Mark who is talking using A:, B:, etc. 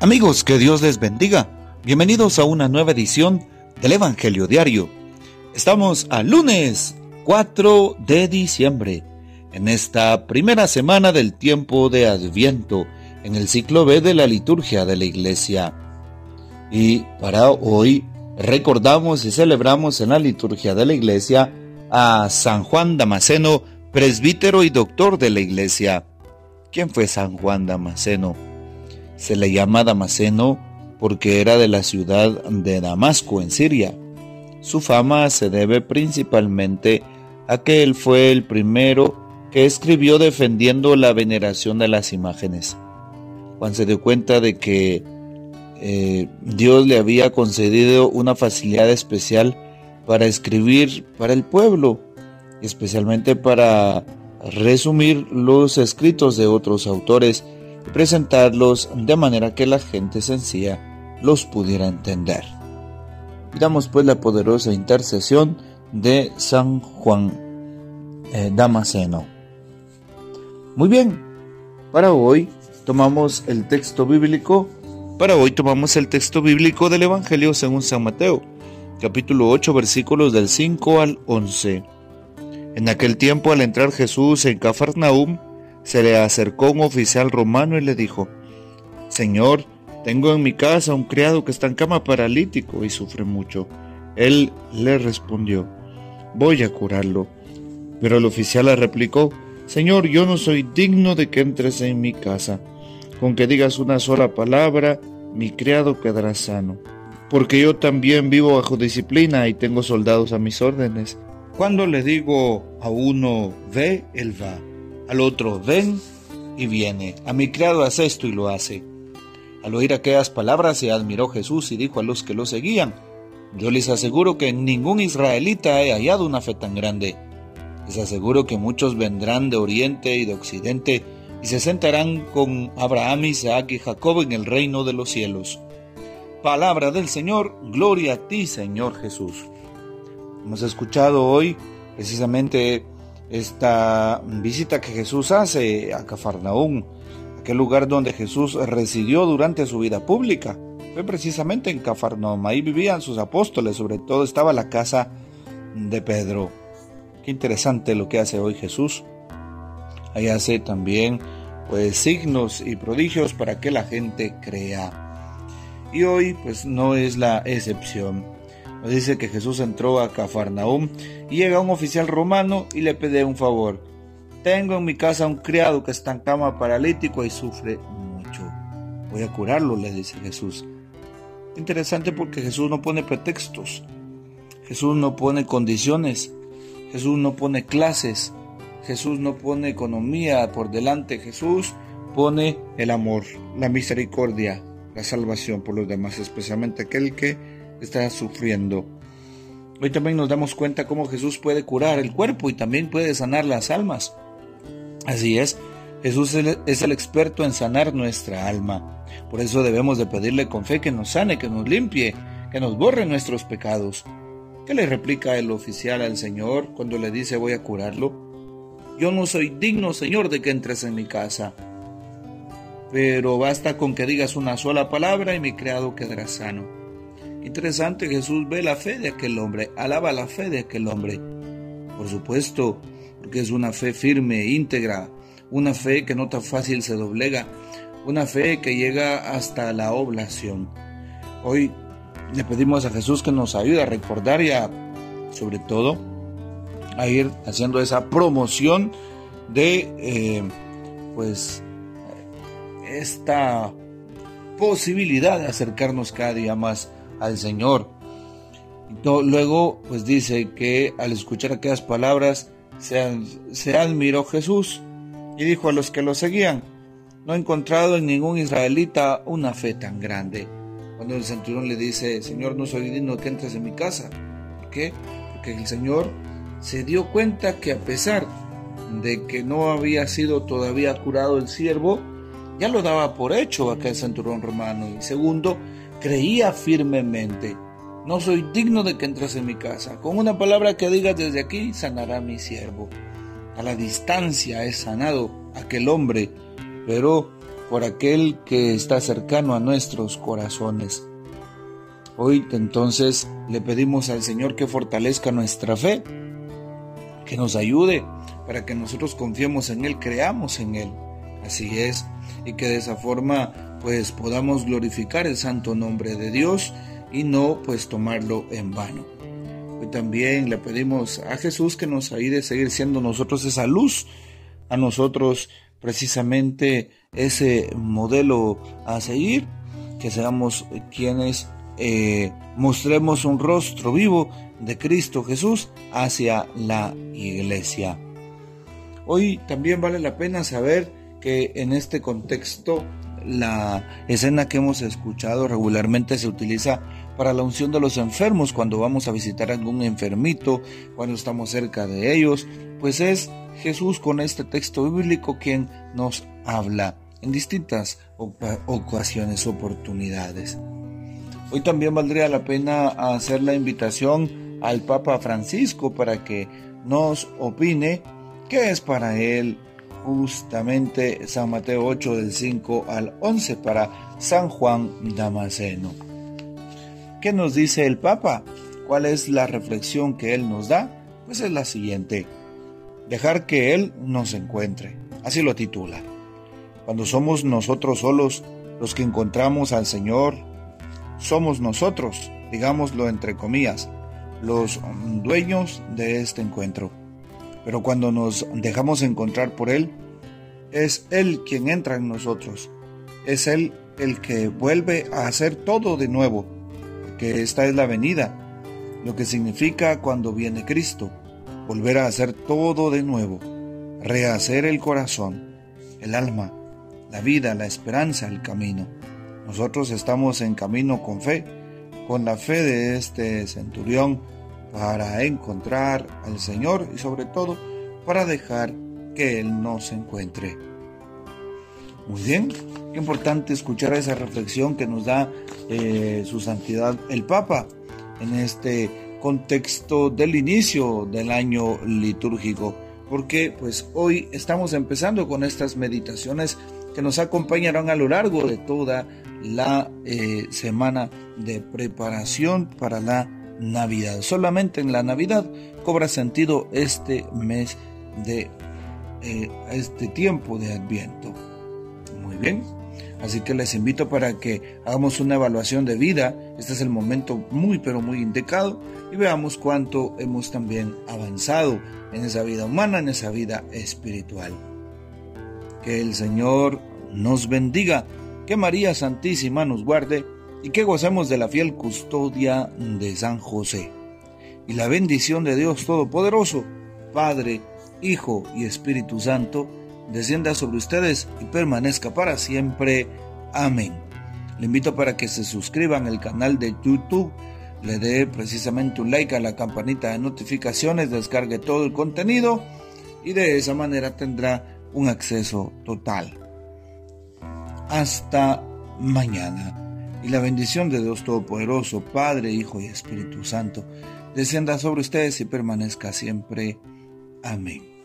A: Amigos, que Dios les bendiga. Bienvenidos a una nueva edición del Evangelio Diario. Estamos a lunes 4 de diciembre, en esta primera semana del tiempo de Adviento, en el ciclo B de la liturgia de la Iglesia. Y para hoy recordamos y celebramos en la liturgia de la Iglesia a San Juan Damasceno, presbítero y doctor de la Iglesia. ¿Quién fue San Juan Damasceno? Se le llama Damasceno porque era de la ciudad de Damasco en Siria. Su fama se debe principalmente a que él fue el primero que escribió defendiendo la veneración de las imágenes. Juan se dio cuenta de que eh, Dios le había concedido una facilidad especial para escribir para el pueblo, especialmente para resumir los escritos de otros autores presentarlos de manera que la gente sencilla los pudiera entender. Pidamos pues la poderosa intercesión de San Juan eh. Muy bien, para hoy tomamos el texto bíblico, para hoy tomamos el texto bíblico del Evangelio según San Mateo, capítulo 8 versículos del 5 al 11. En aquel tiempo al entrar Jesús en Cafarnaum, se le acercó un oficial romano y le dijo, Señor, tengo en mi casa un criado que está en cama paralítico y sufre mucho. Él le respondió, voy a curarlo. Pero el oficial le replicó, Señor, yo no soy digno de que entres en mi casa. Con que digas una sola palabra, mi criado quedará sano. Porque yo también vivo bajo disciplina y tengo soldados a mis órdenes. Cuando le digo a uno, ve, él va al otro, ven y viene. A mi criado hace esto y lo hace. Al oír aquellas palabras se admiró Jesús y dijo a los que lo seguían, yo les aseguro que ningún israelita he hallado una fe tan grande. Les aseguro que muchos vendrán de oriente y de occidente y se sentarán con Abraham, Isaac y Jacob en el reino de los cielos. Palabra del Señor, gloria a ti, Señor Jesús. Hemos escuchado hoy precisamente esta visita que Jesús hace a Cafarnaún, aquel lugar donde Jesús residió durante su vida pública. Fue precisamente en Cafarnaún, ahí vivían sus apóstoles, sobre todo estaba la casa de Pedro. Qué interesante lo que hace hoy Jesús. Ahí hace también pues signos y prodigios para que la gente crea. Y hoy pues no es la excepción. Nos dice que Jesús entró a Cafarnaúm y llega un oficial romano y le pide un favor. Tengo en mi casa un criado que está en cama paralítico y sufre mucho. Voy a curarlo, le dice Jesús. Interesante porque Jesús no pone pretextos. Jesús no pone condiciones. Jesús no pone clases. Jesús no pone economía por delante. Jesús pone el amor, la misericordia, la salvación por los demás, especialmente aquel que está sufriendo. Hoy también nos damos cuenta cómo Jesús puede curar el cuerpo y también puede sanar las almas. Así es, Jesús es el experto en sanar nuestra alma. Por eso debemos de pedirle con fe que nos sane, que nos limpie, que nos borre nuestros pecados. ¿Qué le replica el oficial al Señor cuando le dice voy a curarlo? Yo no soy digno, Señor, de que entres en mi casa. Pero basta con que digas una sola palabra y mi criado quedará sano. Interesante, Jesús ve la fe de aquel hombre, alaba la fe de aquel hombre. Por supuesto, porque es una fe firme, íntegra, una fe que no tan fácil se doblega, una fe que llega hasta la oblación. Hoy le pedimos a Jesús que nos ayude a recordar y a, sobre todo, a ir haciendo esa promoción de, eh, pues, esta posibilidad de acercarnos cada día más al Señor. luego, pues dice que al escuchar aquellas palabras, se, se admiró Jesús y dijo a los que lo seguían, no he encontrado en ningún israelita una fe tan grande. Cuando el centurión le dice, Señor, no soy digno que entres en mi casa. ¿Por qué? Porque el Señor se dio cuenta que a pesar de que no había sido todavía curado el siervo, ya lo daba por hecho aquel centurión romano. Y segundo, creía firmemente, no soy digno de que entres en mi casa. Con una palabra que digas desde aquí, sanará mi siervo. A la distancia es sanado aquel hombre, pero por aquel que está cercano a nuestros corazones. Hoy entonces le pedimos al Señor que fortalezca nuestra fe, que nos ayude para que nosotros confiemos en Él, creamos en Él. Así es, y que de esa forma pues podamos glorificar el santo nombre de Dios y no pues tomarlo en vano. Hoy también le pedimos a Jesús que nos ayude a seguir siendo nosotros esa luz, a nosotros precisamente ese modelo a seguir, que seamos quienes eh, mostremos un rostro vivo de Cristo Jesús hacia la iglesia. Hoy también vale la pena saber que en este contexto la escena que hemos escuchado regularmente se utiliza para la unción de los enfermos cuando vamos a visitar a algún enfermito, cuando estamos cerca de ellos, pues es Jesús con este texto bíblico quien nos habla en distintas ocasiones, oportunidades. Hoy también valdría la pena hacer la invitación al Papa Francisco para que nos opine qué es para él justamente San Mateo 8 del 5 al 11 para San Juan Damasceno. ¿Qué nos dice el Papa? ¿Cuál es la reflexión que él nos da? Pues es la siguiente. Dejar que Él nos encuentre. Así lo titula. Cuando somos nosotros solos los que encontramos al Señor, somos nosotros, digámoslo entre comillas, los dueños de este encuentro. Pero cuando nos dejamos encontrar por Él, es Él quien entra en nosotros. Es Él el que vuelve a hacer todo de nuevo, porque esta es la venida, lo que significa cuando viene Cristo, volver a hacer todo de nuevo, rehacer el corazón, el alma, la vida, la esperanza, el camino. Nosotros estamos en camino con fe, con la fe de este centurión, para encontrar al Señor y sobre todo para dejar que Él nos encuentre. Muy bien, qué importante escuchar esa reflexión que nos da eh, su santidad el Papa en este contexto del inicio del año litúrgico, porque pues hoy estamos empezando con estas meditaciones que nos acompañarán a lo largo de toda la eh, semana de preparación para la Navidad. Solamente en la Navidad cobra sentido este mes de eh, este tiempo de Adviento. Muy bien. Así que les invito para que hagamos una evaluación de vida. Este es el momento muy pero muy indicado y veamos cuánto hemos también avanzado en esa vida humana, en esa vida espiritual. Que el Señor nos bendiga, que María Santísima nos guarde y que gocemos de la fiel custodia de San José. Y la bendición de Dios Todopoderoso, Padre, Hijo y Espíritu Santo, descienda sobre ustedes y permanezca para siempre. Amén. Le invito para que se suscriban al canal de YouTube, le dé precisamente un like a la campanita de notificaciones, descargue todo el contenido y de esa manera tendrá un acceso total. Hasta mañana. Y la bendición de Dios Todopoderoso, Padre, Hijo y Espíritu Santo, descienda sobre ustedes y permanezca siempre. Amén.